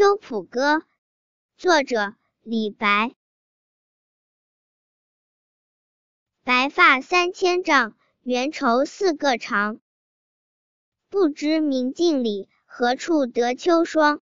秋浦歌作者李白。白发三千丈缘愁似个长。不知明镜里何处得秋霜